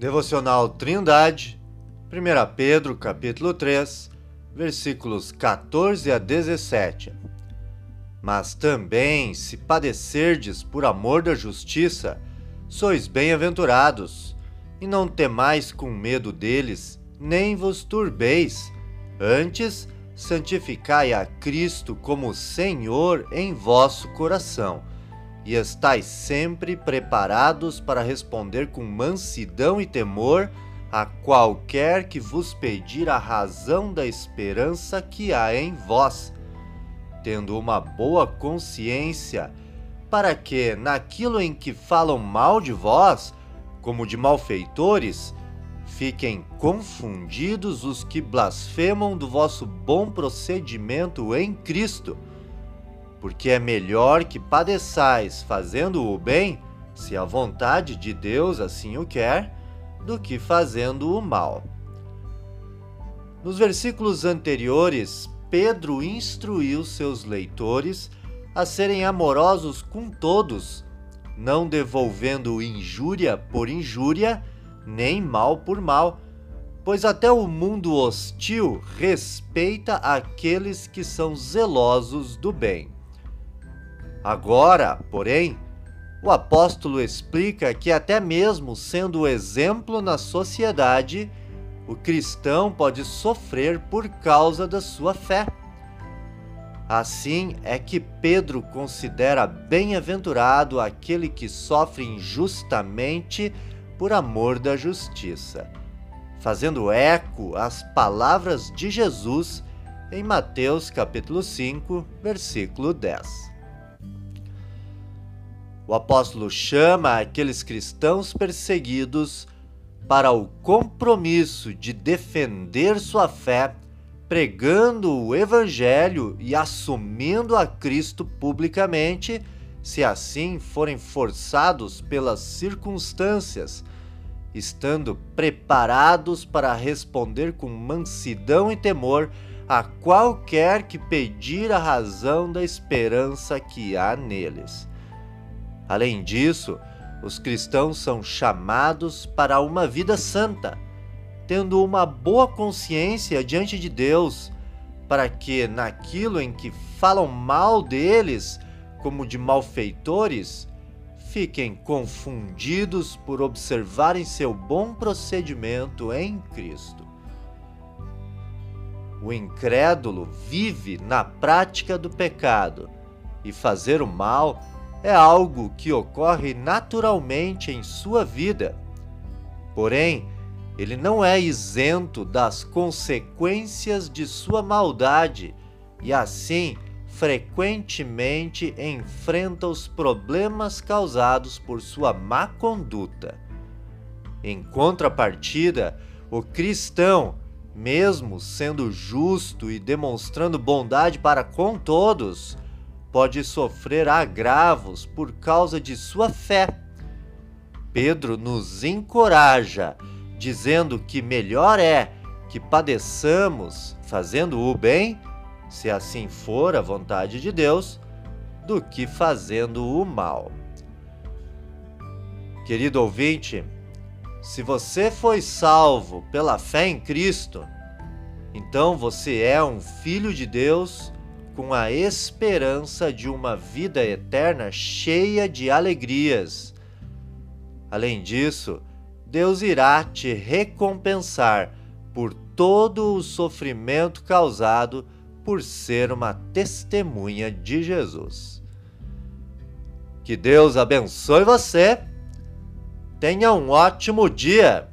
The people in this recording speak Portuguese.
Devocional Trindade, 1 Pedro, capítulo 3, versículos 14 a 17. Mas também, se padecerdes por amor da justiça, sois bem-aventurados, e não temais com medo deles, nem vos turbeis. Antes, santificai a Cristo como Senhor em vosso coração e estais sempre preparados para responder com mansidão e temor a qualquer que vos pedir a razão da esperança que há em vós, tendo uma boa consciência, para que, naquilo em que falam mal de vós, como de malfeitores, fiquem confundidos os que blasfemam do vosso bom procedimento em Cristo porque é melhor que padeçais fazendo o bem, se a vontade de Deus assim o quer, do que fazendo o mal. Nos versículos anteriores, Pedro instruiu seus leitores a serem amorosos com todos, não devolvendo injúria por injúria, nem mal por mal, pois até o mundo hostil respeita aqueles que são zelosos do bem. Agora, porém, o apóstolo explica que, até mesmo sendo exemplo na sociedade, o cristão pode sofrer por causa da sua fé. Assim é que Pedro considera bem-aventurado aquele que sofre injustamente por amor da justiça, fazendo eco às palavras de Jesus em Mateus capítulo 5, versículo 10 o apóstolo chama aqueles cristãos perseguidos para o compromisso de defender sua fé, pregando o Evangelho e assumindo a Cristo publicamente, se assim forem forçados pelas circunstâncias, estando preparados para responder com mansidão e temor a qualquer que pedir a razão da esperança que há neles. Além disso, os cristãos são chamados para uma vida santa, tendo uma boa consciência diante de Deus, para que naquilo em que falam mal deles, como de malfeitores, fiquem confundidos por observarem seu bom procedimento em Cristo. O incrédulo vive na prática do pecado e fazer o mal é algo que ocorre naturalmente em sua vida. Porém, ele não é isento das consequências de sua maldade e, assim, frequentemente enfrenta os problemas causados por sua má conduta. Em contrapartida, o cristão, mesmo sendo justo e demonstrando bondade para com todos, pode sofrer agravos por causa de sua fé. Pedro nos encoraja, dizendo que melhor é que padeçamos fazendo o bem, se assim for a vontade de Deus, do que fazendo o mal. Querido ouvinte, se você foi salvo pela fé em Cristo, então você é um filho de Deus com a esperança de uma vida eterna cheia de alegrias. Além disso, Deus irá te recompensar por todo o sofrimento causado por ser uma testemunha de Jesus. Que Deus abençoe você. Tenha um ótimo dia.